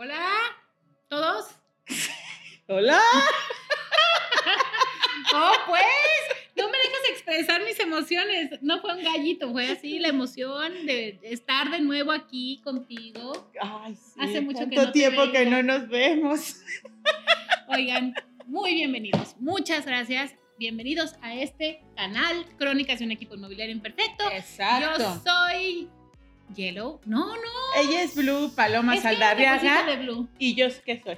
Hola, ¿todos? Hola. Oh, pues, no me dejas expresar mis emociones. No fue un gallito, fue así la emoción de estar de nuevo aquí contigo. Ay, sí. Hace mucho que no te tiempo que no nos vemos. Oigan, muy bienvenidos. Muchas gracias. Bienvenidos a este canal Crónicas de un equipo inmobiliario imperfecto. Yo soy Yellow. No, no. Ella es Blue Paloma es Saldarriaga. de blue. ¿Y yo qué soy?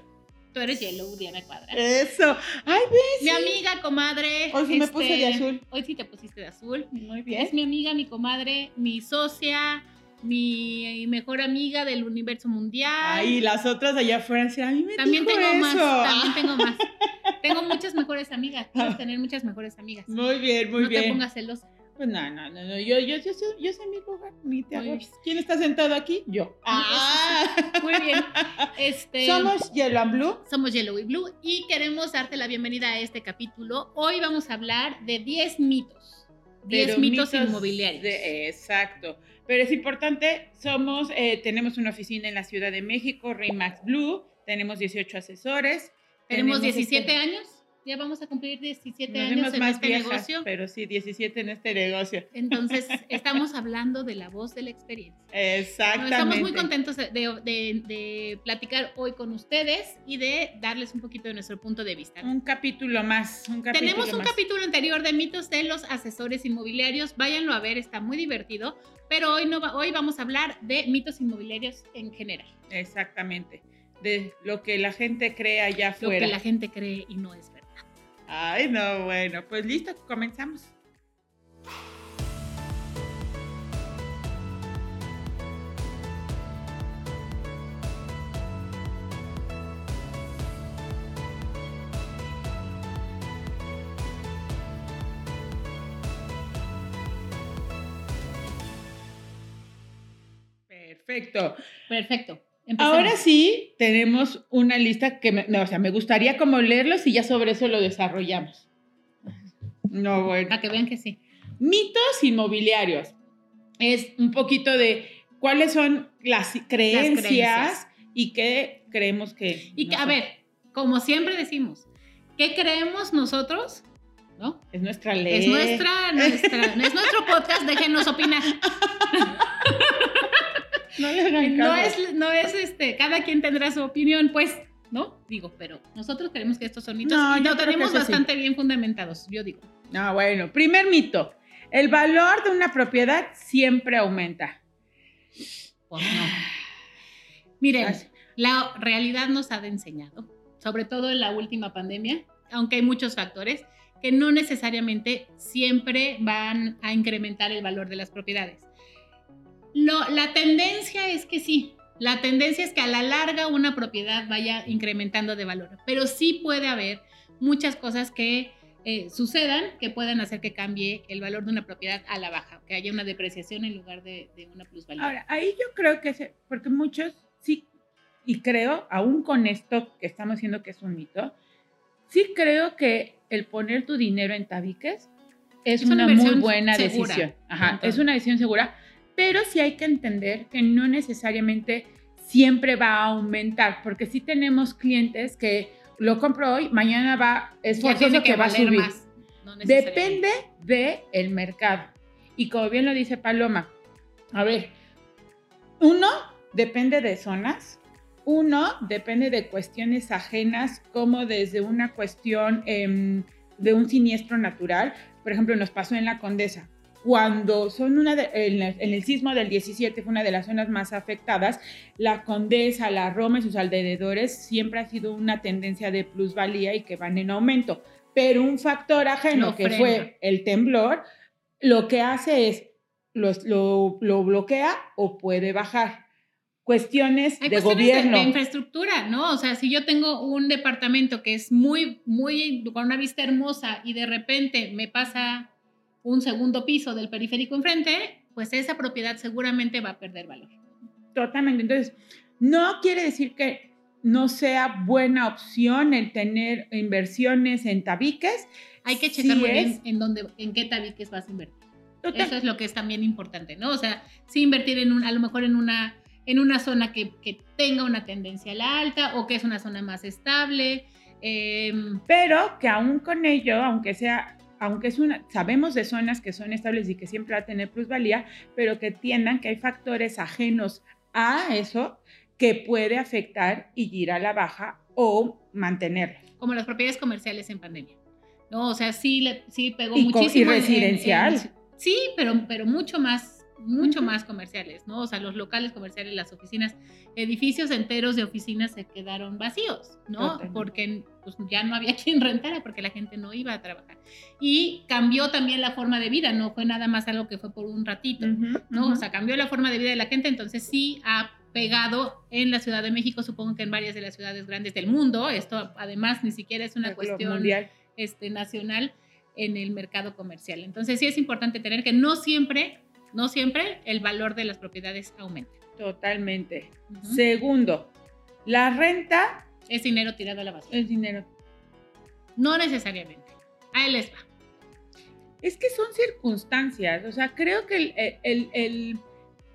Tú eres Yellow, Diana Cuadra. Eso. Ay, ves. Mi amiga, comadre. Hoy sí me puse de azul. Hoy sí te pusiste de azul. Muy Es bien. mi amiga, mi comadre, mi socia, mi mejor amiga del universo mundial. Ay, las otras allá afuera a mí me también dijo tengo más, también tengo más. Tengo muchas mejores amigas. Puedes tener muchas mejores amigas. Muy bien, muy no bien. te pongas celosa. Pues no, no, no, no. Yo, yo, yo, sé- yo sé mi lugar, ni te Muy agobes. ¿Quién está sentado aquí? Yo. Ah, Muy bien. Este, Somos Yellow and Blue. somos Yellow y Blue y queremos darte la bienvenida a este capítulo. Hoy vamos a hablar de 10 mitos. 10 pero mitos, inmobiliarios. de- exacto. Pero es importante, somos, eh, tenemos una oficina en la Ciudad de México, Remax Blue, tenemos 18 asesores. Tenemos este- 17 años. Ya vamos a cumplir 17 Nos años en más este viejas, negocio. pero sí, 17 en este negocio. Entonces, estamos hablando de la voz de la experiencia. Exactamente. estamos muy contentos de, de- de platicar hoy con ustedes y de darles un poquito de nuestro punto de vista. Un capítulo más, un capítulo Tenemos un más. capítulo anterior de mitos de los asesores inmobiliarios. Váyanlo a ver, está muy divertido. Pero hoy, no va- hoy vamos a hablar de mitos inmobiliarios en general. Exactamente. De lo que la gente cree allá Lo afuera. que la gente cree y no es verdad. Ay, no, bueno, pues listo, comenzamos. Perfecto. Perfecto. Ahora sí tenemos una lista que, me, no, o sea, me gustaría como leerlos y ya sobre eso lo desarrollamos. No, bueno. Para que vean que sí. Mitos inmobiliarios. Es un poquito de cuáles son las creencias, creencias. y qué creemos que... Y que, a ver, como siempre decimos, ¿qué creemos nosotros? ¿No? Es nuestra ley. Es nuestra, nuestra, es nuestro podcast, déjenos opinar. No le hagan No es, no es este, cada quien tendrá su opinión, pues, ¿no? Digo, pero nosotros creemos que estos son mitos No, y lo tenemos sí. bastante bien fundamentados, yo digo. Ah, bueno. Primer mito. El valor de una propiedad siempre aumenta. Pues no. Miren, Así. la realidad nos ha enseñado, sobre todo en la última pandemia, aunque hay muchos factores, que no necesariamente siempre van a incrementar el valor de las propiedades. Lo- la tendencia es que sí, la tendencia es que a la larga una propiedad vaya incrementando de valor, pero sí puede haber muchas cosas que eh, sucedan que puedan hacer que cambie el valor de una propiedad a la baja, que haya una depreciación en lugar de, de una plusvalía. Ahora, ahí yo creo que, se- porque muchos sí, y creo, aún con esto que estamos diciendo que es un mito, sí creo que el poner tu dinero en tabiques es, Es una una, muy buena segura, decisión. Ajá, es una decisión segura, pero sí hay que entender que no necesariamente siempre va a aumentar, porque sí tenemos clientes que lo compro hoy, mañana va, es forzoso tiene que, va a subir. más, no. Depende del el mercado. Y como bien lo dice Paloma, a ver, uno depende de zonas, uno depende de cuestiones ajenas, como desde una cuestión em, de un siniestro natural. Por ejemplo, nos pasó en la Condesa. Cuando son una de- en, el, en el sismo del 17 fue una de las zonas más afectadas, la Condesa, la Roma y sus alrededores siempre ha sido una tendencia de plusvalía y que van en aumento. Pero un factor ajeno que fue el temblor, lo que hace es los- lo, lo bloquea o puede bajar. Cuestiones Hay de cuestiones de- gobierno. De, infraestructura, ¿no? O sea, si yo tengo un departamento que es muy, muy, con una vista hermosa y de repente me pasa un segundo piso del periférico enfrente, pues esa propiedad seguramente va a perder valor. Totalmente. Entonces, no quiere decir que no sea buena opción el tener inversiones en tabiques. Hay que checar Sí muy bien es. en, dónde, en qué tabiques vas a invertir. Total- Eso es lo que es también importante, ¿no? O sea, sí invertir en un, a lo mejor en una en una zona que, tenga una tendencia a la alta o que es una zona más estable. Em, Pero que aún con ello, aunque sea aunque es una, sabemos de zonas que son estables y que siempre va a tener plusvalía, pero que tiendan que hay factores ajenos a eso que puede afectar y ir a la baja o mantenerlo. Como las propiedades comerciales en pandemia. No, o sea, sí, sí pegó muchísimo. Y residencial. sí, pero, pero mucho más mucho más comerciales, ¿no? O sea, los locales comerciales, las oficinas, edificios enteros de oficinas se quedaron vacíos, ¿no? Porque pues, ya no había quien rentara porque la gente no iba a trabajar. Y cambió también la forma de vida, no fue nada más algo que fue por un ratito, ¿no? O sea, cambió la forma de vida de la gente, entonces sí ha pegado en la Ciudad de México, supongo que en varias de las ciudades grandes del mundo, esto además ni siquiera es una cuestión mundial. Este, nacional en el mercado comercial. Entonces sí es importante tener que no siempre no siempre el valor de las propiedades aumenta. Totalmente. Segundo, la renta... Es dinero tirado a la basura. Es dinero. No necesariamente. Ahí les va. Es que son circunstancias. O sea, creo que el,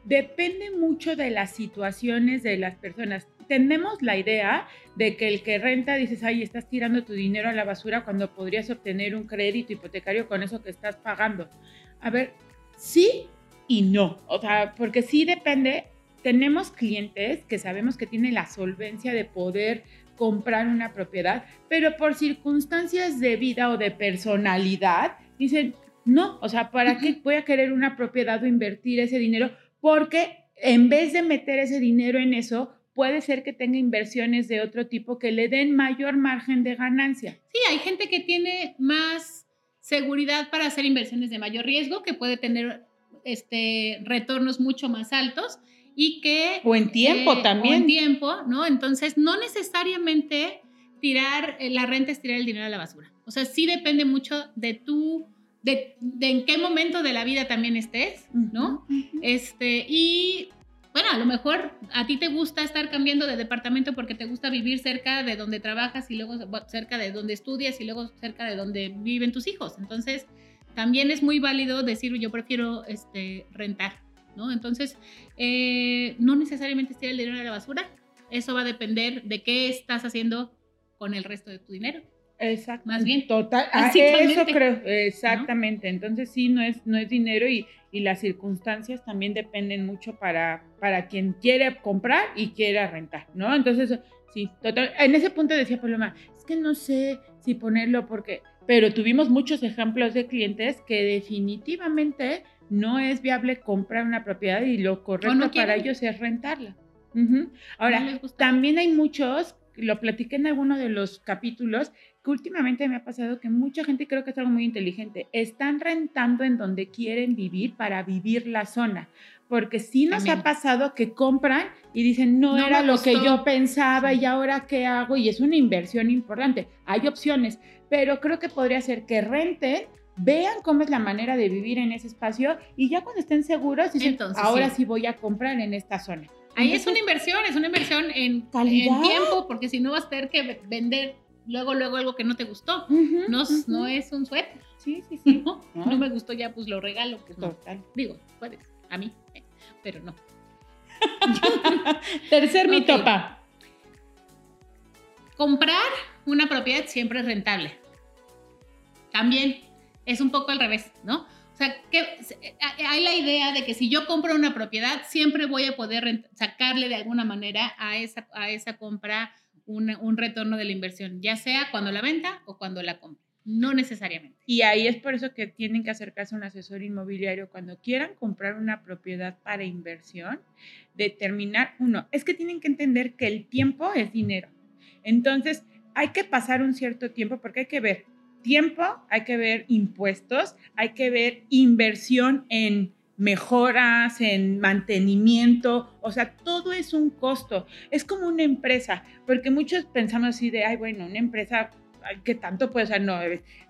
depende mucho de las situaciones de las personas. Tenemos la idea de que el que renta dices, ay, estás tirando tu dinero a la basura cuando podrías obtener un crédito hipotecario con eso que estás pagando. A ver, sí, y no. O sea, porque sí depende. Tenemos clientes que sabemos que tienen la solvencia de poder comprar una propiedad, pero por circunstancias de vida o de personalidad, dicen, no, o sea, ¿para qué voy a querer una propiedad o invertir ese dinero? Porque en vez de meter ese dinero en eso, puede ser que tenga inversiones de otro tipo que le den mayor margen de ganancia. Sí, hay gente que tiene más seguridad para hacer inversiones de mayor riesgo, que puede tener este, retornos mucho más altos y que... O en tiempo eh, también. O en tiempo, ¿no? Entonces, no necesariamente tirar, eh, la renta es tirar el dinero a la basura. O sea, sí depende mucho de tú, de, de en qué momento de la vida también estés, ¿no? Este, y bueno, a lo mejor a ti te gusta estar cambiando de departamento porque te gusta vivir cerca de donde trabajas y luego cerca de donde estudias y luego cerca de donde viven tus hijos. Entonces, también es muy válido decir yo prefiero este, rentar, ¿no? Entonces, eh, no necesariamente tirar el dinero a la basura, eso va a depender de qué estás haciendo con el resto de tu dinero. Exacto. Más bien. Total. Ah, eso creo, exactamente. Entonces sí, no es, no es dinero y, y, las circunstancias también dependen mucho para, para quien quiere comprar y quiera rentar, ¿no? Entonces, sí, total. En ese punto decía Paloma, es que no sé si ponerlo porque pero tuvimos muchos ejemplos de clientes que definitivamente no es viable comprar una propiedad y lo correcto para ellos es rentarla. Ahora, también hay muchos, lo platiqué en alguno de los capítulos, que últimamente me ha pasado que mucha gente, creo que es algo muy inteligente, están rentando en donde quieren vivir para vivir la zona. Porque sí nos ha pasado que compran y dicen, no, era lo que yo pensaba y ahora qué hago, y es una inversión importante. Hay opciones, pero creo que podría ser que renten, vean cómo es la manera de vivir en ese espacio y ya cuando estén seguros dicen, ahora sí. voy a comprar en esta zona. Ahí es una inversión, es una inversión en, en tiempo, porque si no vas a tener que vender luego, luego algo que no te gustó. no, no es un suéter. Sí, sí, sí. No, me gustó ya, pues lo regalo. Pues Total. Digo, puedes, a mí, eh, pero no. Tercer mi topa. Comprar una propiedad siempre es rentable. También es un poco al revés, ¿no? O sea, que hay la idea de que si yo compro una propiedad, siempre voy a poder sacarle de alguna manera a esa, a esa compra un retorno de la inversión, ya sea cuando la venta o cuando la compre. No necesariamente. Y ahí es por eso que tienen que acercarse a un asesor inmobiliario cuando quieran comprar una propiedad para inversión, determinar, uno, es que tienen que entender que el tiempo es dinero. Entonces, hay que pasar un cierto tiempo porque hay que ver tiempo, hay que ver impuestos, hay que ver inversión en mejoras, en mantenimiento, o sea, todo es un costo. Es como una empresa, porque muchos pensamos así de, ay, bueno, una empresa que tanto puede ser, no,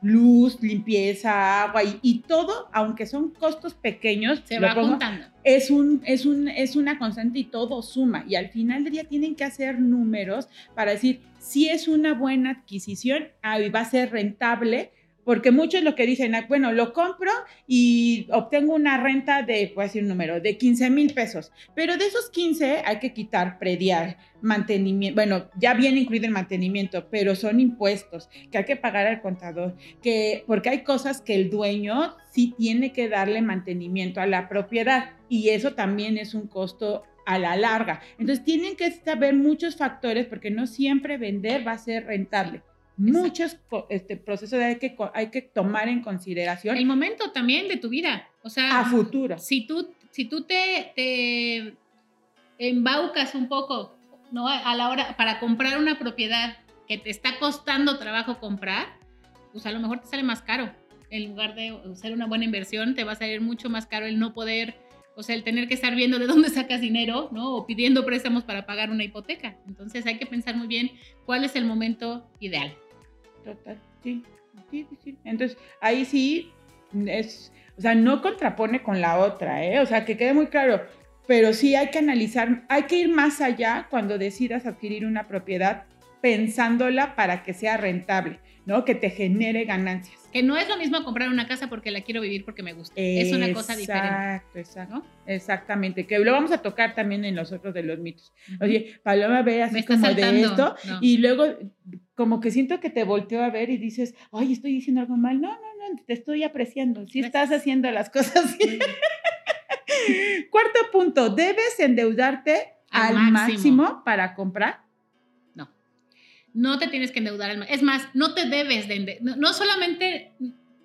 luz, limpieza, agua y, todo, aunque son costos pequeños, se va juntando. Es, un, es, un, es una constante y todo suma. Y al final del día tienen que hacer números para decir si es una buena adquisición, ahí va a ser rentable porque muchos lo que dicen, ah, bueno, lo compro y obtengo una renta de, voy a decir un número, de 15 mil pesos, pero de esos 15 hay que quitar predial, mantenimiento, bueno, ya viene incluido el mantenimiento, pero son impuestos que hay que pagar al contador, que, porque hay cosas que el dueño sí tiene que darle mantenimiento a la propiedad y eso también es un costo a la larga. Entonces tienen que saber muchos factores porque no siempre vender va a ser rentable muchos este, procesos hay que, hay que tomar en consideración. El momento también de tu vida, o sea, a futuro. Si tú, si tú te, te embaucas un poco, ¿no? A la hora, para comprar una propiedad que te está costando trabajo comprar, pues a lo mejor te sale más caro. En lugar de ser una buena inversión, te va a salir mucho más caro el no poder, o sea, el tener que estar viendo de dónde sacas dinero, ¿no? O pidiendo préstamos para pagar una hipoteca. Entonces hay que pensar muy bien cuál es el momento ideal. Total, sí, sí, sí. Entonces, ahí sí es, o sea, no contrapone con la otra, ¿eh? O sea, que quede muy claro, pero sí hay que analizar, hay que ir más allá cuando decidas adquirir una propiedad pensándola para que sea rentable, ¿no? Que te genere ganancias. Que no es lo mismo comprar una casa porque la quiero vivir porque me gusta. es una cosa diferente. Exacto, exacto. Exactamente. Que lo vamos a tocar también en los otros de los mitos. Oye, Paloma ve así como de esto y luego como que siento que te volteo a ver y dices, ay, estoy diciendo algo mal. No, no, no, te estoy apreciando. Sí estás haciendo las cosas bien. Cuarto punto, ¿debes endeudarte al, máximo. para comprar? No, no te tienes que endeudar al máximo. Es más, no te debes de endeudar. No, solamente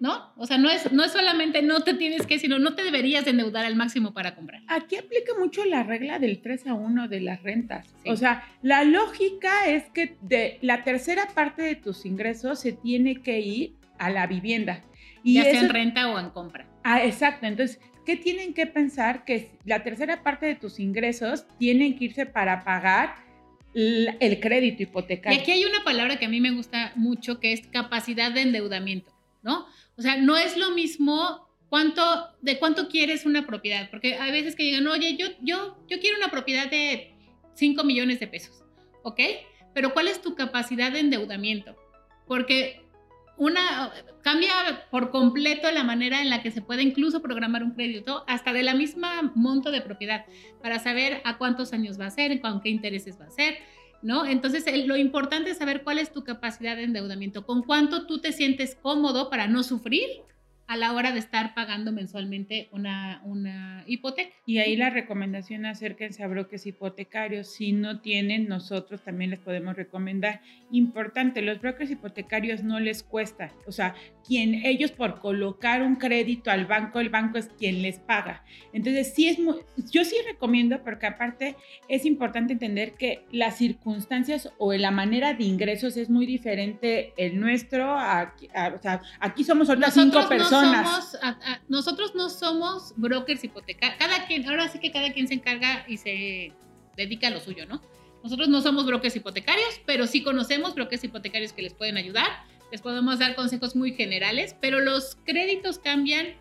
¿no? O sea, no es, no es solamente no te tienes que, sino no te deberías endeudar al máximo para comprar. Aquí aplica mucho la regla del 3 a 1 de las rentas. O sea, la lógica es que de la tercera parte de tus ingresos se tiene que ir a la vivienda. Y ya sea en renta o en compra. Ah, exacto. Entonces, ¿qué tienen que pensar? Que la tercera parte de tus ingresos tienen que irse para pagar el crédito hipotecario. Y aquí hay una palabra que a mí me gusta mucho, que es capacidad de endeudamiento, ¿no? O sea, no es lo mismo cuánto, de cuánto quieres una propiedad, porque hay veces que llegan, oye, yo, yo, yo quiero una propiedad de 5 millones de pesos, ¿ok? Pero ¿cuál es tu capacidad de endeudamiento? Porque una cambia por completo la manera en la que se puede incluso programar un crédito, hasta de la misma monto de propiedad, para saber a cuántos años va a ser, con qué intereses va a ser, ¿no? Entonces, lo importante es saber cuál es tu capacidad de endeudamiento, con cuánto tú te sientes cómodo para no sufrir a la hora de estar pagando mensualmente una, una hipoteca. Y ahí la recomendación, acérquense a brokers hipotecarios. Si no tienen, nosotros también les podemos recomendar. Importante, los brokers hipotecarios no les cuesta. O sea, quien ellos por colocar un crédito al banco, el banco es quien les paga. Entonces, sí es muy, yo sí recomiendo, porque aparte es importante entender que las circunstancias o la manera de ingresos es muy diferente el nuestro. o sea, aquí somos otras cinco personas nosotros no somos brokers hipotecarios. Cada quien, ahora sí que cada quien se encarga y se dedica a lo suyo, ¿no? Nosotros no somos brokers hipotecarios, pero sí conocemos brokers hipotecarios que les pueden ayudar. Les podemos dar consejos muy generales, pero los créditos cambian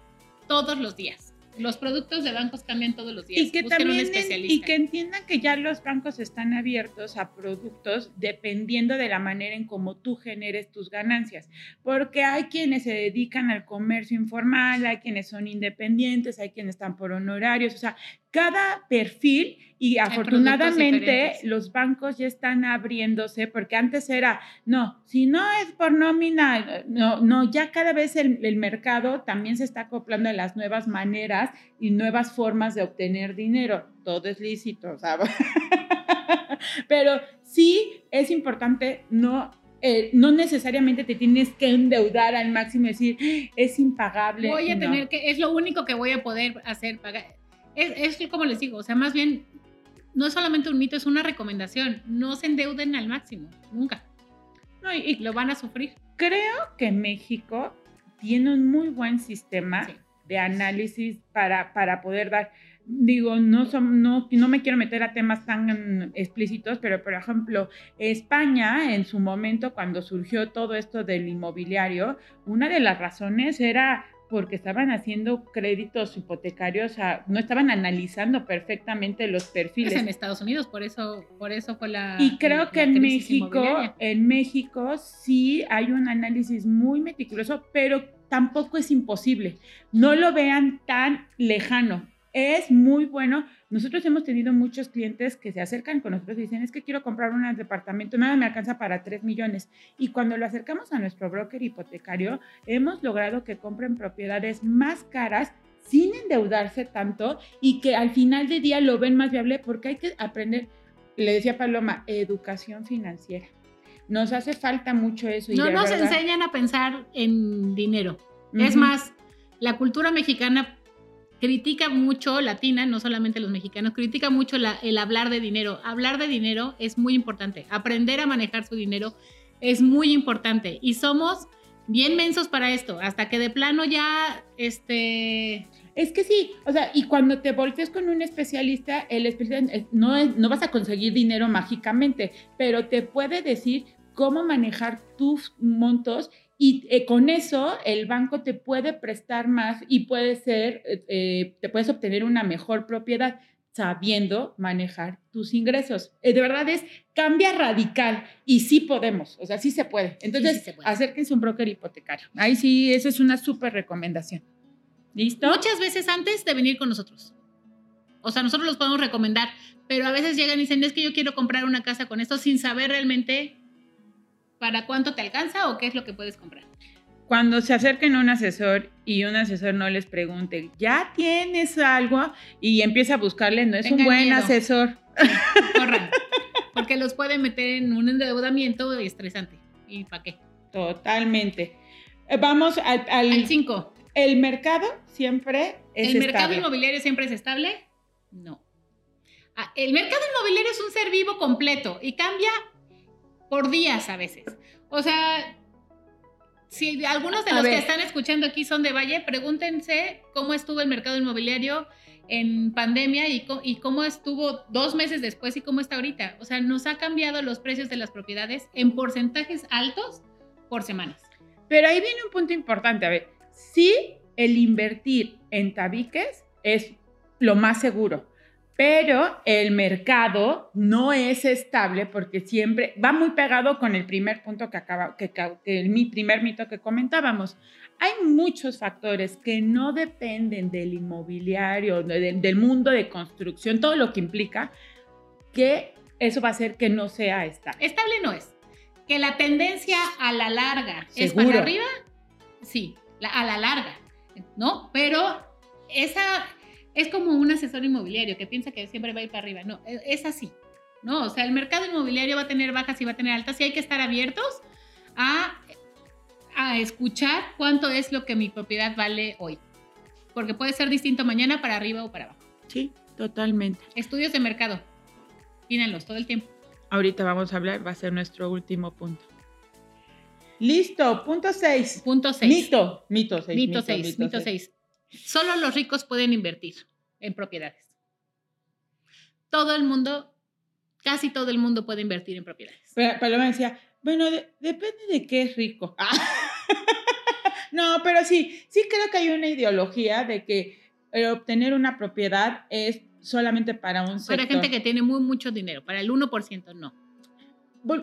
todos los días los productos de bancos cambian todos los días. Y que también y que entiendan que ya los bancos están abiertos a productos dependiendo de la manera en cómo tú generes tus ganancias, porque hay quienes se dedican al comercio informal, hay quienes son independientes, hay quienes están por honorarios, o sea, cada perfil y afortunadamente los bancos ya están abriéndose porque antes era, no, si no es por nómina, no, no, ya cada vez el, el mercado también se está acoplando a las nuevas maneras y nuevas formas de obtener dinero. Todo es lícito, ¿sabes? Pero sí es importante no eh, no necesariamente te tienes que endeudar al máximo y decir, es impagable. Voy a tener que, es lo único que voy a poder hacer, pagar es, como les digo, o sea, más bien, no es solamente un mito, es una recomendación. No se endeuden al máximo, nunca. No, y, lo van a sufrir. Creo que México tiene un muy buen sistema de análisis para, para poder dar digo, no, son, no, no me quiero meter a temas tan explícitos, pero por ejemplo, España en su momento, cuando surgió todo esto del inmobiliario, una de las razones era porque estaban haciendo créditos hipotecarios, no estaban analizando perfectamente los perfiles. Es en Estados Unidos, por eso, por eso fue la. Y creo que en México, en México sí hay un análisis muy meticuloso, pero tampoco es imposible. No lo vean tan lejano. Es muy bueno nosotros hemos tenido muchos clientes que se acercan con nosotros y dicen, es que quiero comprar un departamento, nada me alcanza para 3 millones. Y cuando lo acercamos a nuestro broker hipotecario, hemos logrado que compren propiedades más caras sin endeudarse tanto y que al final del día lo ven más viable porque hay que aprender, le decía Paloma, educación financiera. Nos hace falta mucho eso. no nos enseñan a pensar en dinero. Es más, la cultura mexicana critica mucho, latina, no solamente los mexicanos, critica mucho el hablar de dinero. Hablar de dinero es muy importante. Aprender a manejar su dinero es muy importante. Y somos bien mensos para esto, hasta que de plano ya, este... Es que sí, o sea, y cuando te voltees con un especialista, el especialista eh, no, no vas a conseguir dinero mágicamente, pero te puede decir cómo manejar tus montos y eh, con eso el banco te puede prestar más y puede ser, eh, eh, te puedes obtener una mejor propiedad sabiendo manejar tus ingresos. de verdad es, cambia radical y sí podemos, o sea, sí se puede. Entonces, sí, acérquense a un broker hipotecario. Ahí sí, eso es una súper recomendación. ¿Listo? Muchas veces antes de venir con nosotros. O sea, nosotros los podemos recomendar, pero a veces llegan y dicen, es que yo quiero comprar una casa con esto sin saber realmente para cuánto te alcanza o qué es lo que puedes comprar. Cuando se acerquen a un asesor y un asesor no les pregunte, ¿ya tienes algo? Y empieza a buscarle, no es un buen asesor. corran, porque los puede meter en un endeudamiento estresante. ¿Y para qué? Totalmente. Eh, vamos al 5. ¿El mercado siempre es estable? ¿El mercado inmobiliario siempre es estable? No. Ah, el mercado inmobiliario es un ser vivo completo y cambia por días a veces. O sea, si algunos de los que están escuchando aquí son de Valle, pregúntense cómo estuvo el mercado inmobiliario en pandemia y, y, cómo estuvo dos meses después y cómo está ahorita. O sea, nos ha cambiado los precios de las propiedades en porcentajes altos por semanas. Pero ahí viene un punto importante. A ver, sí, el invertir en tabiques es lo más seguro pero el mercado no es estable porque siempre va muy pegado con el primer punto que acaba, que, el, mi primer mito que comentábamos. Hay muchos factores que no dependen del inmobiliario, del mundo de construcción, todo lo que implica que eso va a hacer que no sea estable. Estable no es. Que la tendencia a la larga es para arriba, sí, a la larga, ¿no? Pero esa, es como un asesor inmobiliario que piensa que siempre va a ir para arriba. No, e, es así. ¿no? O sea, el mercado inmobiliario va a tener bajas y va a tener altas y hay que estar abiertos a, a escuchar cuánto es lo que mi propiedad vale hoy. Porque puede ser distinto mañana para arriba o para abajo. Sí, totalmente. Estudios de mercado. Tírenlos todo el tiempo. Ahorita vamos a hablar, va a ser nuestro último punto. Listo, punto 6. Punto 6. Mito, mito 6. Mito 6, mito 6. Solo los ricos pueden invertir en propiedades. Todo el mundo, casi todo el mundo puede invertir en propiedades. Paloma decía, bueno, depende de qué es rico. no, pero sí, sí creo que hay una ideología de que obtener una propiedad es solamente para un sector. Para gente que tiene muy mucho dinero, para el 1% no.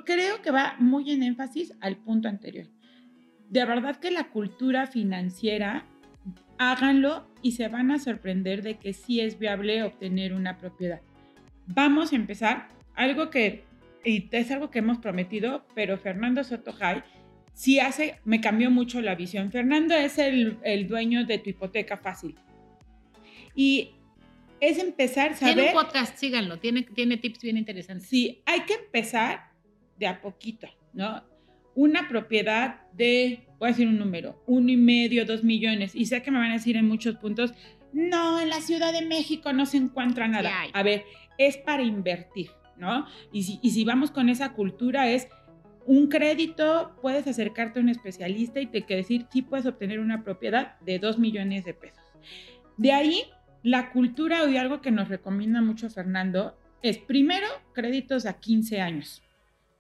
Creo que va muy en énfasis al punto anterior. De verdad que la cultura financiera háganlo y se van a sorprender de que sí es viable obtener una propiedad. Vamos a empezar, algo que, y es algo que hemos prometido, pero Fernando Sotojay sí hace, me cambió mucho la visión. Fernando es el, el dueño de tu hipoteca fácil. Y es empezar a saber... Tiene un podcast, síganlo, tiene, tiene tips bien interesantes. Sí, hay que empezar de a poquito, ¿no? Una propiedad de voy a decir un número, uno y medio, dos millones, y sé que me van a decir en muchos puntos, no, en la Ciudad de México no se encuentra nada. A ver, es para invertir, ¿no? Y si, y si vamos con esa cultura es un crédito, puedes acercarte a un especialista y te que decir si puedes obtener una propiedad de dos millones de pesos. De ahí, la cultura y algo que nos recomienda mucho Fernando es primero créditos a 15 años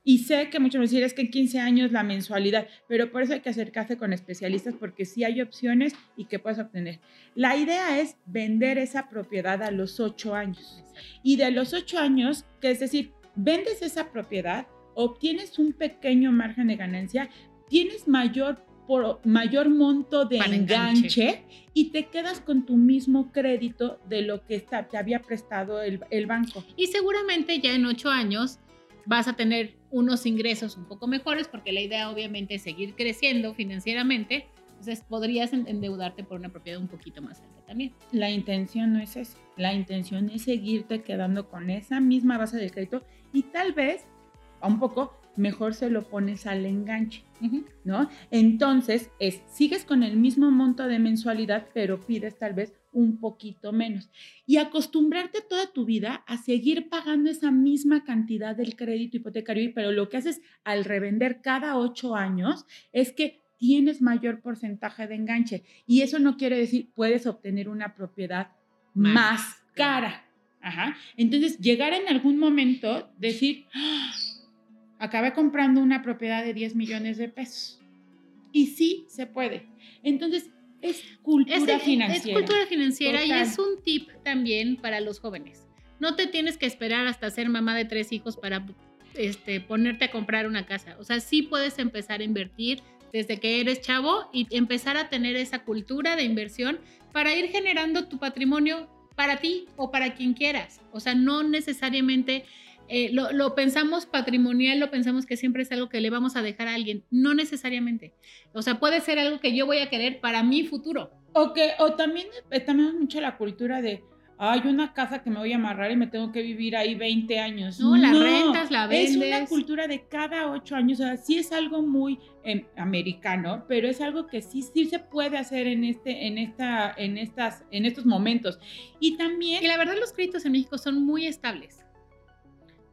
Y sé que muchos me dicen, es que en 15 años la mensualidad, pero por eso hay que acercarse con especialistas porque sí hay opciones y que puedes obtener. La idea es vender esa propiedad a los 8 años. Y de los 8 años, que es decir, vendes esa propiedad, obtienes un pequeño margen de ganancia, tienes mayor por mayor monto de enganche, y te quedas con tu mismo crédito de lo que está, te había prestado el, el, banco. Y seguramente ya en ocho años vas a tener unos ingresos un poco mejores porque la idea obviamente es seguir creciendo financieramente. Entonces podrías endeudarte por una propiedad un poquito más alta también. La intención no es eso. La intención es seguirte quedando con esa misma base de crédito y tal vez un poco mejor se lo pones al enganche, ¿no? Entonces, es, sigues con el mismo monto de mensualidad, pero pides tal vez un poquito menos. Y acostumbrarte toda tu vida a seguir pagando esa misma cantidad del crédito hipotecario, pero lo que haces al revender cada ocho años es que tienes mayor porcentaje de enganche. Y eso no quiere decir puedes obtener una propiedad más, cara. Ajá. Entonces, llegar en algún momento, decir, ¡Ah! acabé comprando una propiedad de 10 millones de pesos. Y sí se puede. Entonces, es cultura financiera. Es cultura financiera y es un tip también para los jóvenes. No te tienes que esperar hasta ser mamá de tres hijos para este, ponerte a comprar una casa. O sea, sí puedes empezar a invertir desde que eres chavo y empezar a tener esa cultura de inversión para ir generando tu patrimonio para ti o para quien quieras. O sea, no necesariamente eh, lo, pensamos patrimonial, lo pensamos que siempre es algo que le vamos a dejar a alguien. No necesariamente. O sea, puede ser algo que yo voy a querer para mi futuro. O, que, o también eh, tenemos mucho la cultura de, hay una casa que me voy a amarrar y me tengo que vivir ahí 20 años. No, la rentas, la vendes. Es una cultura de cada 8 años. O sea, sí es algo muy em, americano, pero es algo que sí, sí se puede hacer en, este, en, esta, en, estas, en estos momentos. Y también... Y la verdad los créditos en México son muy estables.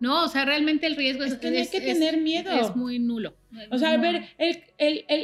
No, o sea, realmente el riesgo es, que hay que tener miedo. Es muy nulo. O sea, a ver,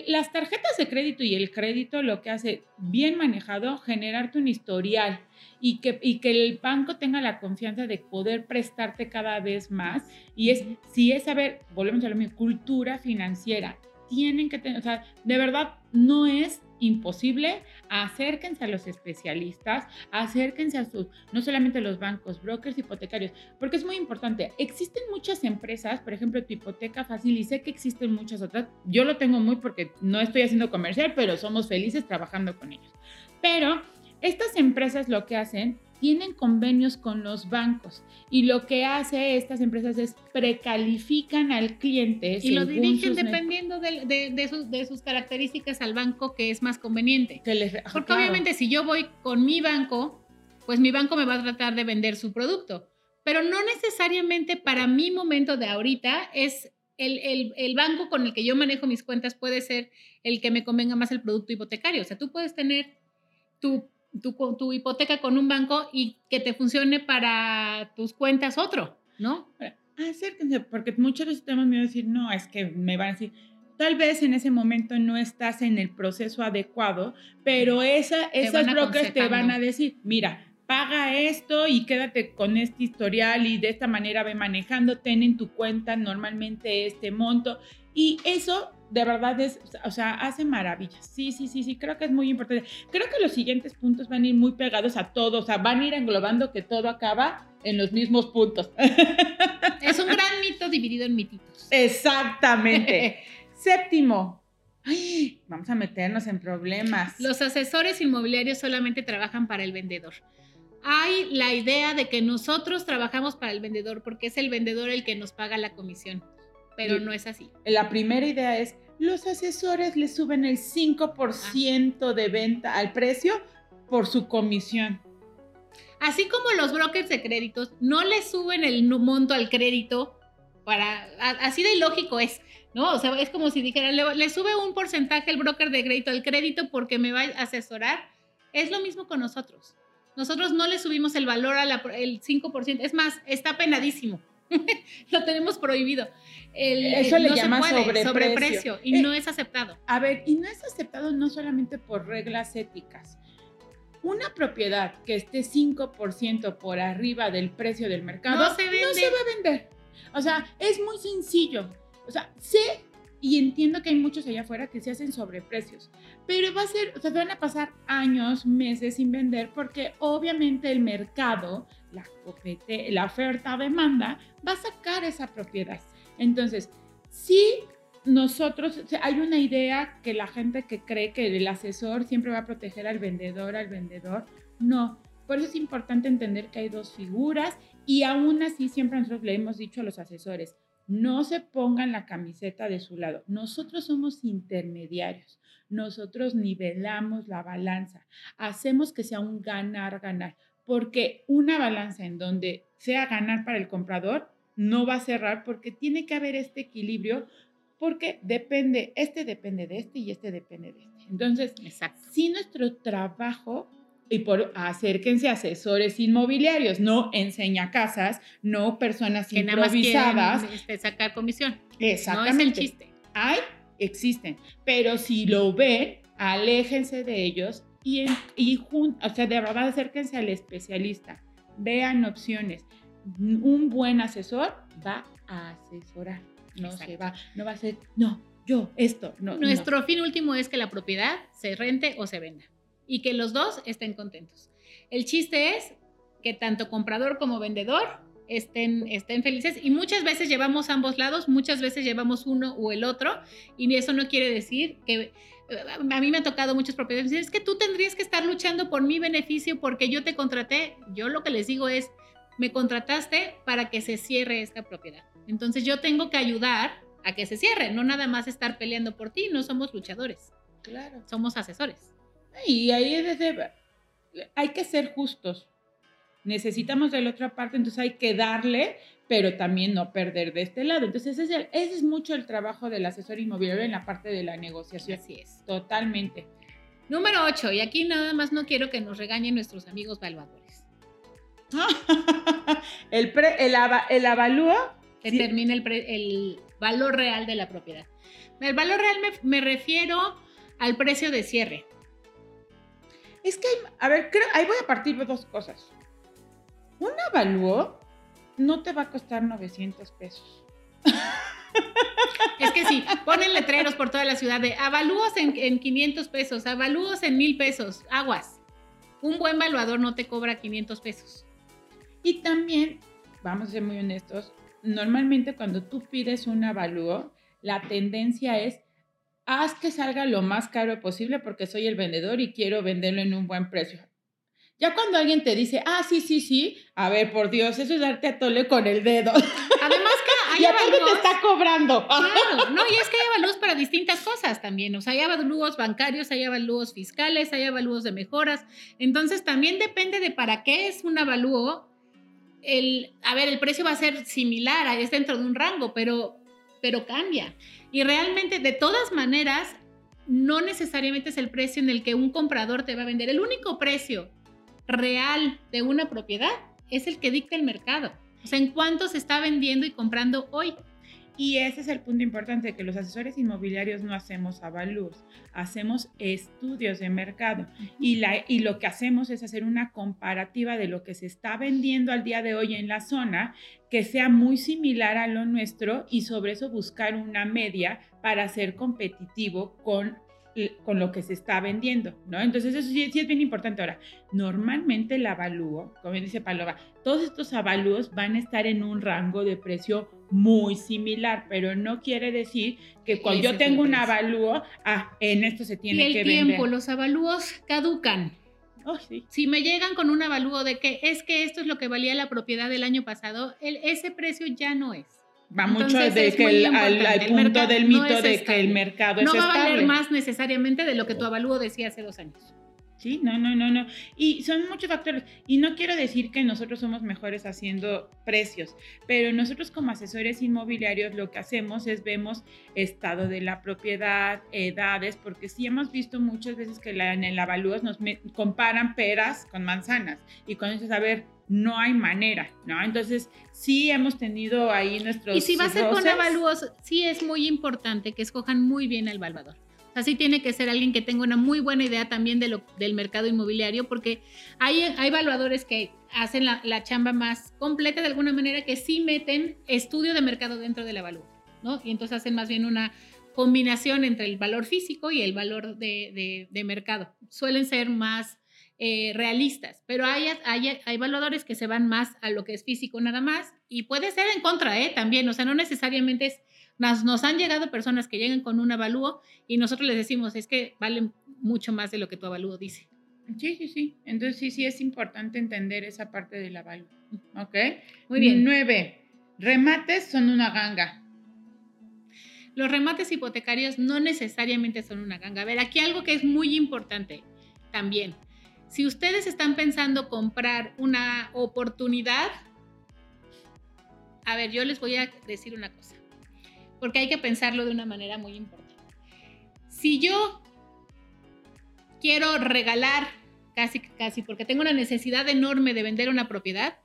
las tarjetas de crédito y el crédito lo que hace bien manejado, generarte un historial y que, y que el banco tenga la confianza de poder prestarte cada vez más. Y es, si es, a ver, volvemos a lo mismo, cultura financiera. Tienen que tener, o sea, de verdad no es imposible, acérquense a los especialistas, acérquense a sus, no solamente los bancos, brokers hipotecarios, porque es muy importante. Existen muchas empresas, por ejemplo, tu hipoteca fácil, y sé que existen muchas otras. Yo lo tengo muy porque no estoy haciendo comercial, pero somos felices trabajando con ellos. Pero estas empresas lo que hacen tienen convenios con los bancos y lo que hace estas empresas es precalifican al cliente. Y lo dirigen dependiendo de, sus características al banco que es más conveniente. Porque obviamente si yo voy con mi banco, pues mi banco me va a tratar de vender su producto, pero no necesariamente para mi momento de ahorita es el, el, banco con el que yo manejo mis cuentas puede ser el que me convenga más el producto hipotecario. O sea, tú puedes tener tu tu, tu hipoteca con un banco y que te funcione para tus cuentas otro, ¿no? Acérquense, porque muchas veces tenemos miedo de decir, no, es que me van a decir, tal vez en ese momento no estás en el proceso adecuado, pero esa, esas brokers te van a decir, mira, paga esto y quédate con este historial y de esta manera ve manejando, ten en tu cuenta normalmente este monto. Y eso de verdad es, o sea, hace maravillas. Sí, sí, sí, sí, creo que es muy importante. Creo que los siguientes puntos van a ir muy pegados a todos, o sea, van a ir englobando que todo acaba en los mismos puntos. Es un gran mito dividido en mititos. Exactamente. Séptimo. vamos a meternos en problemas. Los asesores inmobiliarios solamente trabajan para el vendedor. Hay la idea de que nosotros trabajamos para el vendedor porque es el vendedor el que nos paga la comisión pero no es así. La primera idea es, los asesores le suben el 5% de venta al precio por su comisión. Así como los brokers de créditos no le suben el monto al crédito para así de ilógico es, ¿no? O sea, es como si dijeran, le, sube un porcentaje el broker de crédito al crédito porque me va a asesorar. Es lo mismo con nosotros. Nosotros no le subimos el valor al 5%, es más, está penadísimo. lo tenemos prohibido. Eso le llama sobreprecio. y no es aceptado. A ver, y no es aceptado no solamente por reglas éticas. Una propiedad que esté 5% por arriba del precio del mercado no se, va a vender. O sea, es muy sencillo. O sea, sé y entiendo que hay muchos allá afuera que se hacen sobreprecios, pero va a ser, o sea, van a pasar años, meses sin vender porque obviamente el mercado, la, la oferta-demanda, va a sacar esa propiedad. Entonces, si nosotros, hay una idea que la gente que cree que el asesor siempre va a proteger al vendedor, al vendedor, no. Por eso es importante entender que hay dos figuras y aún así siempre nosotros le hemos dicho a los asesores, no se pongan la camiseta de su lado. Nosotros somos intermediarios. Nosotros nivelamos la balanza. Hacemos que sea un ganar-ganar. Porque una balanza en donde sea ganar para el comprador no va a cerrar porque tiene que haber este equilibrio porque depende, este depende de este y este depende de este. Entonces, si nuestro trabajo y por acérquense a asesores inmobiliarios, no enseña casas, no personas que improvisadas. Nada más este, sacar comisión. Exactamente. No es el chiste. Hay, existen, pero si lo ven, aléjense de ellos y, y o sea, de verdad acérquense al especialista, vean opciones. Un buen asesor va a asesorar, no se va, no va a ser, no, yo, esto, no. Nuestro fin último es que la propiedad se rente o se venda y que los dos estén contentos. El chiste es que tanto comprador como vendedor estén, estén felices y muchas veces llevamos ambos lados, muchas veces llevamos uno o el otro y eso no quiere decir que eh, a mí me ha tocado muchas propiedades, es que tú tendrías que estar luchando por mi beneficio porque yo te contraté. Yo lo que les digo es, me contrataste para que se cierre esta propiedad. Entonces yo tengo que ayudar a que se cierre, no nada más estar peleando por ti, no somos luchadores. Claro. Somos asesores. Y ahí es desde, hay que ser justos. Necesitamos de la otra parte, entonces hay que darle, pero también no perder de este lado. Entonces ese es, es mucho el trabajo del asesor inmobiliario en la parte de la negociación. Así es. Totalmente. Número 8, y aquí nada más no quiero que nos regañen nuestros amigos valuadores. el, el, el avalúo determina el, el, valor real de la propiedad. El valor real me, me refiero al precio de cierre. Es que, a ver, creo, ahí voy a partir de dos cosas. Un avalúo no te va a costar 900 pesos. Es que sí, ponen letreros por toda la ciudad de avalúos en, en 500 pesos, avalúos en 1000 pesos, aguas. Un buen valuador no te cobra 500 pesos. Y también, vamos a ser muy honestos, normalmente cuando tú pides un avalúo, la tendencia es haz que salga lo más caro posible porque soy el vendedor y quiero venderlo en un buen precio. Ya cuando alguien te dice, ah, sí, sí, sí, a ver, por Dios, eso es darte a tole con el dedo. Además que hay y aparte te está cobrando. Claro, no, y es que hay avalúos para distintas cosas también. O sea, hay avalúos bancarios, hay avalúos fiscales, hay avalúos de mejoras. Entonces, también depende de para qué es un avalúo. El, a ver, el precio va a ser similar, es dentro de un rango, pero, pero cambia. Y realmente, de todas maneras, no necesariamente es el precio en el que un comprador te va a vender. El único precio real de una propiedad es el que dicta el mercado. O sea, en cuánto se está vendiendo y comprando hoy. Y ese es el punto importante, que los asesores inmobiliarios no hacemos avalúos, hacemos estudios de mercado. y, la, y lo que hacemos es hacer una comparativa de lo que se está vendiendo al día de hoy en la zona, que sea muy similar a lo nuestro y sobre eso buscar una media para ser competitivo con con lo que se está vendiendo, ¿no? Entonces eso sí, es bien importante. Ahora, normalmente el avalúo, como dice Paloma, todos estos avalúos van a estar en un rango de precio muy similar, pero no quiere decir que cuando yo tengo un avalúo, ah, en esto se tiene y el tiempo, los avalúos caducan. Oh, sí. Si me llegan con un avalúo de que es que esto es lo que valía la propiedad del año pasado, el, ese precio ya no es. Va mucho de que al, punto del mito de que el mercado no es No va a valer más necesariamente de lo que tu avalúo decía hace dos años. Sí, no, no, no, no. Y son muchos factores. Y no quiero decir que nosotros somos mejores haciendo precios, pero nosotros como asesores inmobiliarios lo que hacemos es vemos estado de la propiedad, edades, porque sí hemos visto muchas veces que en el avalúo nos comparan peras con manzanas. Y cuando dices, a ver, no hay manera, ¿no? Entonces, sí hemos tenido ahí nuestros. Y si va a ser con avalúos, sí es muy importante que escojan muy bien al evaluador. O sea, sí tiene que ser alguien que tenga una muy buena idea también de lo, del mercado inmobiliario, porque hay, hay evaluadores que hacen la, la, chamba más completa de alguna manera, que sí meten estudio de mercado dentro del avalúo, ¿no? Y entonces hacen más bien una combinación entre el valor físico y el valor de, de, de mercado. Suelen ser más eh, realistas, pero hay, hay, hay, evaluadores que se van más a lo que es físico nada más y puede ser en contra, ¿eh? También, o sea, no necesariamente es, nos, nos han llegado personas que llegan con un avalúo y nosotros les decimos, es que valen mucho más de lo que tu avalúo dice. Sí, sí, sí. Entonces sí, sí es importante entender esa parte del avalúo. ¿Ok? Muy bien. Nueve, remates son una ganga. Los remates hipotecarios no necesariamente son una ganga. A ver, aquí algo que es muy importante también si ustedes están pensando comprar una oportunidad, a ver, yo les voy a decir una cosa, porque hay que pensarlo de una manera muy importante. Si yo quiero regalar casi, casi, porque tengo una necesidad enorme de vender una propiedad,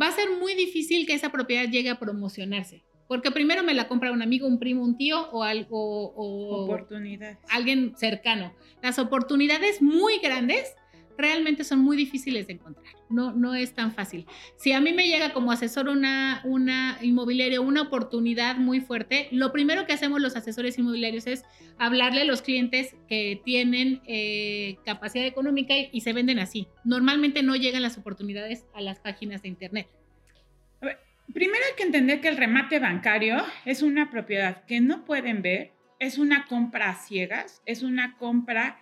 va a ser muy difícil que esa propiedad llegue a promocionarse. Porque primero me la compra un amigo, un primo, un tío o, algo, o, oportunidades. alguien cercano. Las oportunidades muy grandes realmente son muy difíciles de encontrar. No, no es tan fácil. Si a mí me llega como asesor una, una inmobiliaria, una oportunidad muy fuerte, lo primero que hacemos los asesores inmobiliarios es hablarle a los clientes que tienen eh, capacidad económica y, se venden así. Normalmente no llegan las oportunidades a las páginas de internet. Primero hay que entender que el remate bancario es una propiedad que no pueden ver, es una compra a ciegas, es una compra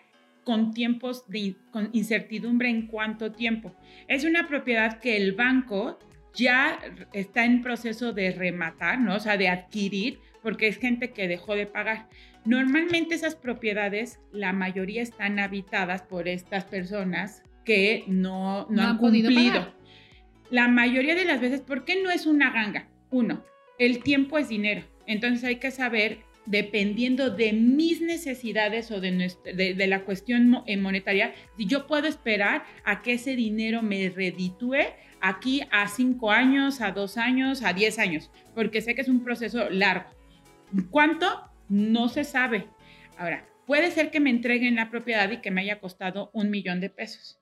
con tiempos de con incertidumbre en cuánto tiempo. Es una propiedad que el banco ya está en proceso de rematar, ¿no? O sea, de adquirir, porque es gente que dejó de pagar. Normalmente esas propiedades, la mayoría están habitadas por estas personas que no, no, no han, han cumplido. La mayoría de las veces, ¿por qué no es una ganga? Uno, el tiempo es dinero. Entonces hay que saber dependiendo de mis necesidades o de, la cuestión eh, monetaria, si yo puedo esperar a que ese dinero me reditúe aquí a cinco años, a dos años, a diez años, porque sé que es un proceso largo. ¿Cuánto? No se sabe. Ahora, puede ser que me entreguen la propiedad y que me haya costado un millón de pesos.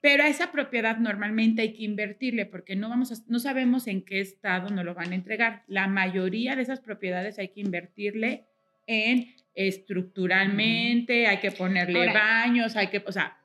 Pero a esa propiedad normalmente hay que invertirle porque no, vamos a, no sabemos en qué estado nos lo van a entregar. La mayoría de esas propiedades hay que invertirle en estructuralmente, hay que ponerle Ahora, baños, hay que, o sea,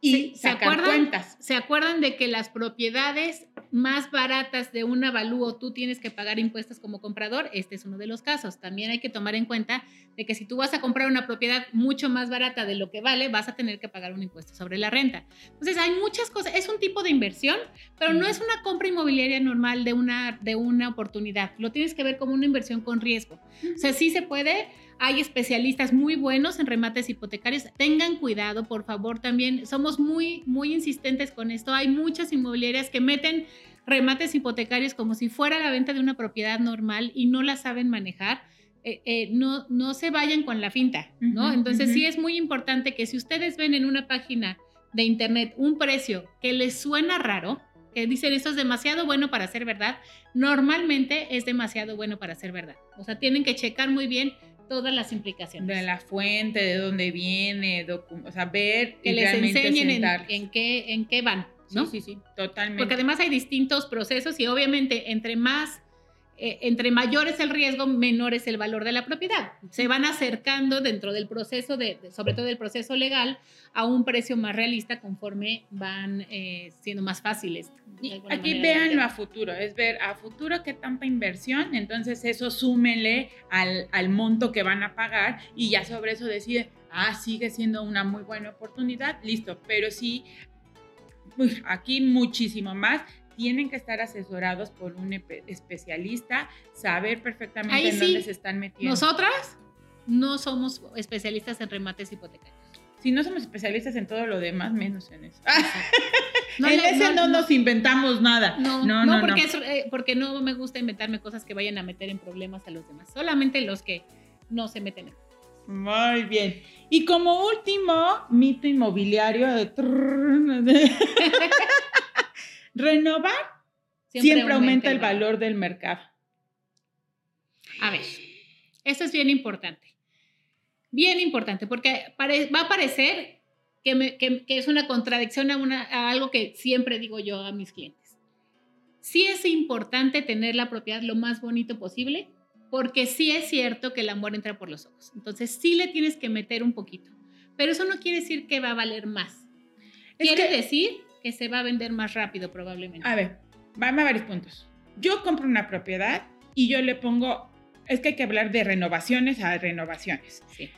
y ¿se, sacar ¿se acuerdan, cuentas. ¿Se acuerdan de que las propiedades más baratas de un avalúo tú tienes que pagar impuestos como comprador? Este es uno de los casos. También hay que tomar en cuenta de que si tú vas a comprar una propiedad mucho más barata de lo que vale, vas a tener que pagar un impuesto sobre la renta. Entonces hay muchas cosas. Es un tipo de inversión, pero no es una compra inmobiliaria normal de una, de una oportunidad. Lo tienes que ver como una inversión con riesgo. O sea, sí se puede hay especialistas muy buenos en remates hipotecarios. Tengan cuidado, por favor, también. Somos muy, muy insistentes con esto. Hay muchas inmobiliarias que meten remates hipotecarios como si fuera la venta de una propiedad normal y no la saben manejar. Eh, eh, no, no se vayan con la finta, ¿no? Uh -huh, Entonces uh -huh. sí es muy importante que si ustedes ven en una página de internet un precio que les suena raro, que dicen esto es demasiado bueno para ser verdad, normalmente es demasiado bueno para ser verdad. O sea, tienen que checar muy bien todas las implicaciones. De la fuente, de dónde viene, o sea, ver que les enseñen en, en, qué, en qué van, ¿no? Sí, sí, sí, totalmente. Porque además hay distintos procesos y obviamente entre más, eh, entre mayor es el riesgo, menor es el valor de la propiedad. Se van acercando dentro del proceso, de, de sobre todo del proceso legal, a un precio más realista conforme van eh, siendo más fáciles. Y aquí véanlo a futuro, es ver a futuro qué tanta inversión, entonces eso súmenle al, al, monto que van a pagar y ya sobre eso deciden, ah, sigue siendo una muy buena oportunidad, listo, pero sí, aquí muchísimo más. Tienen que estar asesorados por un especialista, saber perfectamente Ahí en sí, dónde se están metiendo. Nosotras no somos especialistas en remates hipotecarios si no somos especialistas en todo lo demás, menos en eso. No, en ese no, no, nos inventamos nada. No, no, no, porque, Es, eh, porque no me gusta inventarme cosas que vayan a meter en problemas a los demás. Solamente los que no se meten en Muy bien. Y como último mito inmobiliario de renovar siempre, siempre aumenta el valor del mercado. A ver, esto es bien importante. Bien importante, porque va a parecer que, que, es una contradicción a, una, a algo que siempre digo yo a mis clientes. Sí es importante tener la propiedad lo más bonito posible, porque sí es cierto que el amor entra por los ojos. Entonces sí le tienes que meter un poquito, pero eso no quiere decir que va a valer más. quiere decir que se va a vender más rápido probablemente. A ver, vamos a varios puntos. Yo compro una propiedad y yo le pongo, es que hay que hablar de renovaciones a renovaciones. Sí.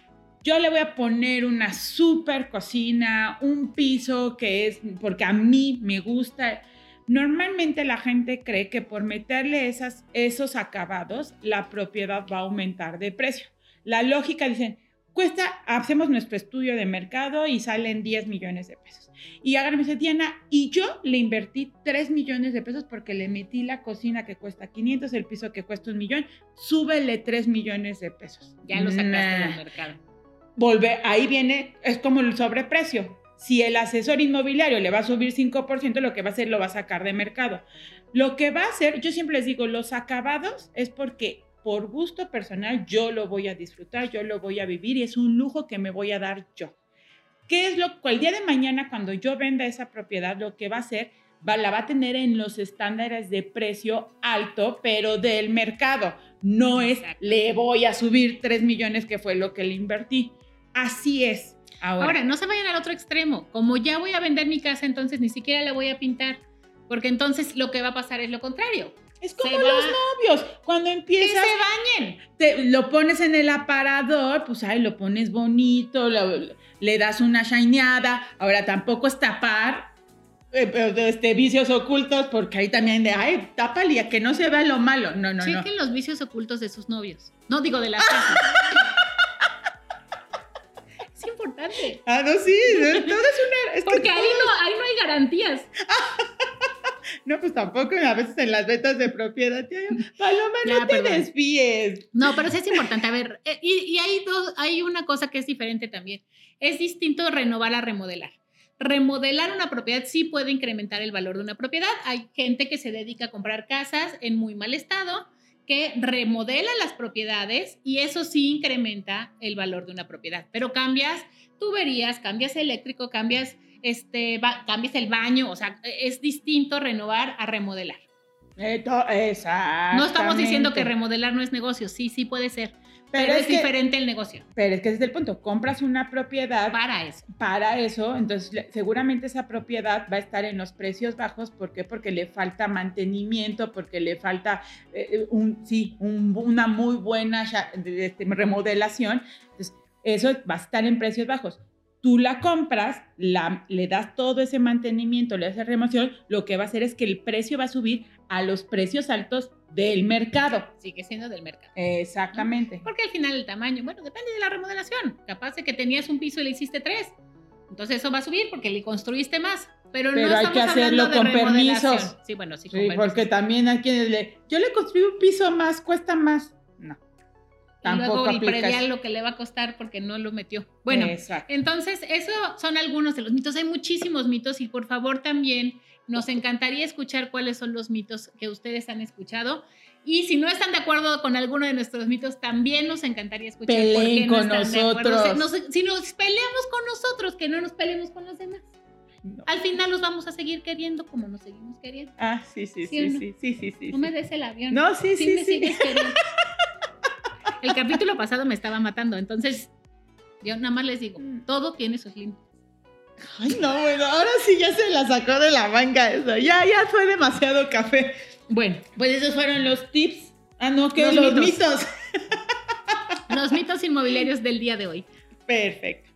Yo le voy a poner una super cocina, un piso que es, porque a mí me gusta. Normalmente la gente cree que por meterle esas, esos acabados, la propiedad va a aumentar de precio. La lógica dicen, cuesta, hacemos nuestro estudio de mercado y salen 10 millones de pesos. Y ahora me dice, Diana, y yo le invertí 3 millones de pesos porque le metí la cocina que cuesta 500, el piso que cuesta un millón, súbele 3 millones de pesos. Ya lo sacaste del mercado volver, ahí viene, es como el sobreprecio. Si el asesor inmobiliario le va a subir 5%, lo que va a hacer lo va a sacar de mercado. Lo que va a hacer, yo siempre les digo, los acabados es porque por gusto personal yo lo voy a disfrutar, yo lo voy a vivir y es un lujo que me voy a dar yo. ¿Qué es lo que el día de mañana cuando yo venda esa propiedad, lo que va a hacer, va, la va a tener en los estándares de precio alto, pero del mercado. No es, le voy a subir 3 millones que fue lo que le invertí. Así es. Ahora. no se vayan al otro extremo. Como ya voy a vender mi casa, entonces ni siquiera la voy a pintar. Porque entonces lo que va a pasar es lo contrario. Es como los novios. Cuando empiezas. Que se bañen. Te, lo pones en el aparador, pues ahí lo pones bonito, le das una shineada. Ahora tampoco es tapar eh, este, vicios ocultos, porque ahí también de, ay, tápale a que no se vea lo malo. No, no, Chequen los vicios ocultos de sus novios. No digo de las casas. Ah, no, sí, todo es una... Porque ahí, no, ahí no hay garantías. No, pues tampoco a veces en las ventas de propiedad, tío. Paloma, no te desvíes. No, pero sí es importante. A ver, eh, y, y, hay, dos, hay una cosa que es diferente también. Es distinto renovar a remodelar. Remodelar una propiedad sí puede incrementar el valor de una propiedad. Hay gente que se dedica a comprar casas en muy mal estado que remodela las propiedades y eso sí incrementa el valor de una propiedad. Pero cambias tuberías, cambias eléctrico, cambias, este, cambias el baño, o sea, es distinto renovar a remodelar. No estamos diciendo que remodelar no es negocio, sí, sí puede ser, pero, es, diferente el negocio. Pero es que ese es el punto, compras una propiedad para eso. Para eso, entonces seguramente esa propiedad va a estar en los precios bajos, ¿por qué? Porque le falta mantenimiento, porque le falta eh, un, sí, una muy buena este, remodelación. Entonces, eso va a estar en precios bajos. Tú la compras, la, le das todo ese mantenimiento, le das remoción, lo que va a hacer es que el precio va a subir a los precios altos del mercado. Sigue siendo del mercado. Exactamente. Porque al final el tamaño, bueno, depende de la remodelación. Capaz de que tenías un piso y le hiciste tres. Entonces eso va a subir porque le construiste más. Pero, no hay que hacerlo con permisos. Sí, bueno, sí, con sí porque también hay quienes le... Yo le construí un piso más, cuesta más. No y luego el predial lo que le va a costar porque no lo metió. Bueno, entonces, eso son algunos de los mitos. Hay muchísimos mitos y por favor también nos encantaría escuchar cuáles son los mitos que ustedes han escuchado. Y si no están de acuerdo con alguno de nuestros mitos, también nos encantaría escuchar Peleen con nosotros. si nos peleamos con nosotros, que no nos peleemos con los demás. Al final los vamos a seguir queriendo como nos seguimos queriendo. Ah, sí, sí, sí, sí, sí, sí, sí, No me des el avión. No, sí, sí, sí. Sigues queriendo. El capítulo pasado me estaba matando, entonces yo nada más les digo, mm. todo tiene sus límites. Ay, no, bueno, ahora sí ya se la sacó de la manga eso. Ya, ya fue demasiado café. Bueno, pues esos fueron los tips. Ah, no, que los, mitos. Los mitos inmobiliarios del día de hoy. Perfecto.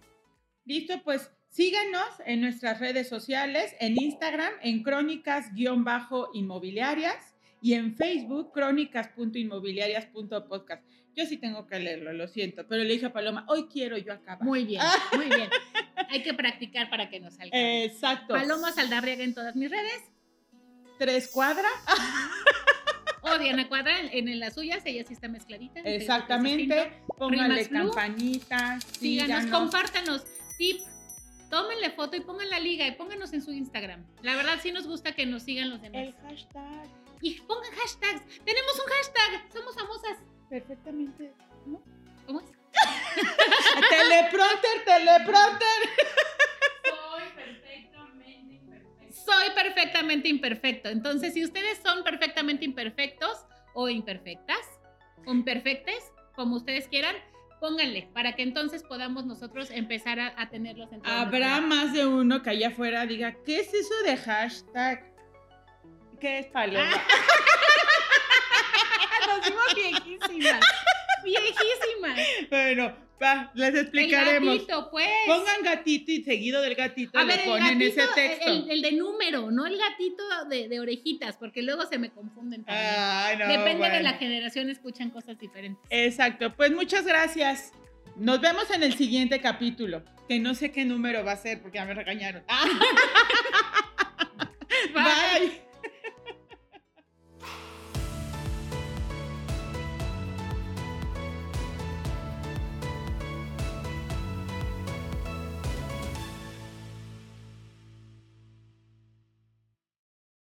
Listo, pues síganos en nuestras redes sociales, en Instagram, en crónicas-inmobiliarias y en Facebook, crónicas.inmobiliarias.podcast. Yo sí tengo que leerlo, lo siento, pero le dije a Paloma, hoy quiero yo acabar. Muy bien, muy bien. Hay que practicar para que nos salga. Exacto. Paloma Saldarriaga en todas mis redes. Tres cuadra. o Diana Cuadra en, las suyas, ella sí está mezcladita. Exactamente. Pónganle campanita. Síganos, compártanos. Tip. Tómenle foto y pongan la liga y pónganos en su Instagram. La verdad sí nos gusta que nos sigan los demás. El hashtag. Y pongan hashtags. Tenemos un hashtag. Somos famosas perfectamente, ¿no? ¿Cómo es? teleprompter, teleprompter. Soy perfectamente imperfecto. Soy perfectamente imperfecto. Entonces, si ustedes son perfectamente imperfectos o imperfectas, o imperfectes, como ustedes quieran, pónganle para que entonces podamos nosotros empezar a, tenerlos en Habrá más de uno que allá afuera diga, ¿qué es eso de hashtag? ¿Qué es paloma? Nos vimos viejísimas. Viejísimas. Bueno, va, les explicaremos. El gatito, pues. Pongan gatito y seguido del gatito a le ponen ese texto. El, de número, no el gatito de, orejitas, porque luego se me confunden también. Ay, no, Depende de la generación, escuchan cosas diferentes. Exacto, pues muchas gracias. Nos vemos en el siguiente capítulo, que no sé qué número va a ser porque ya me regañaron. Bye.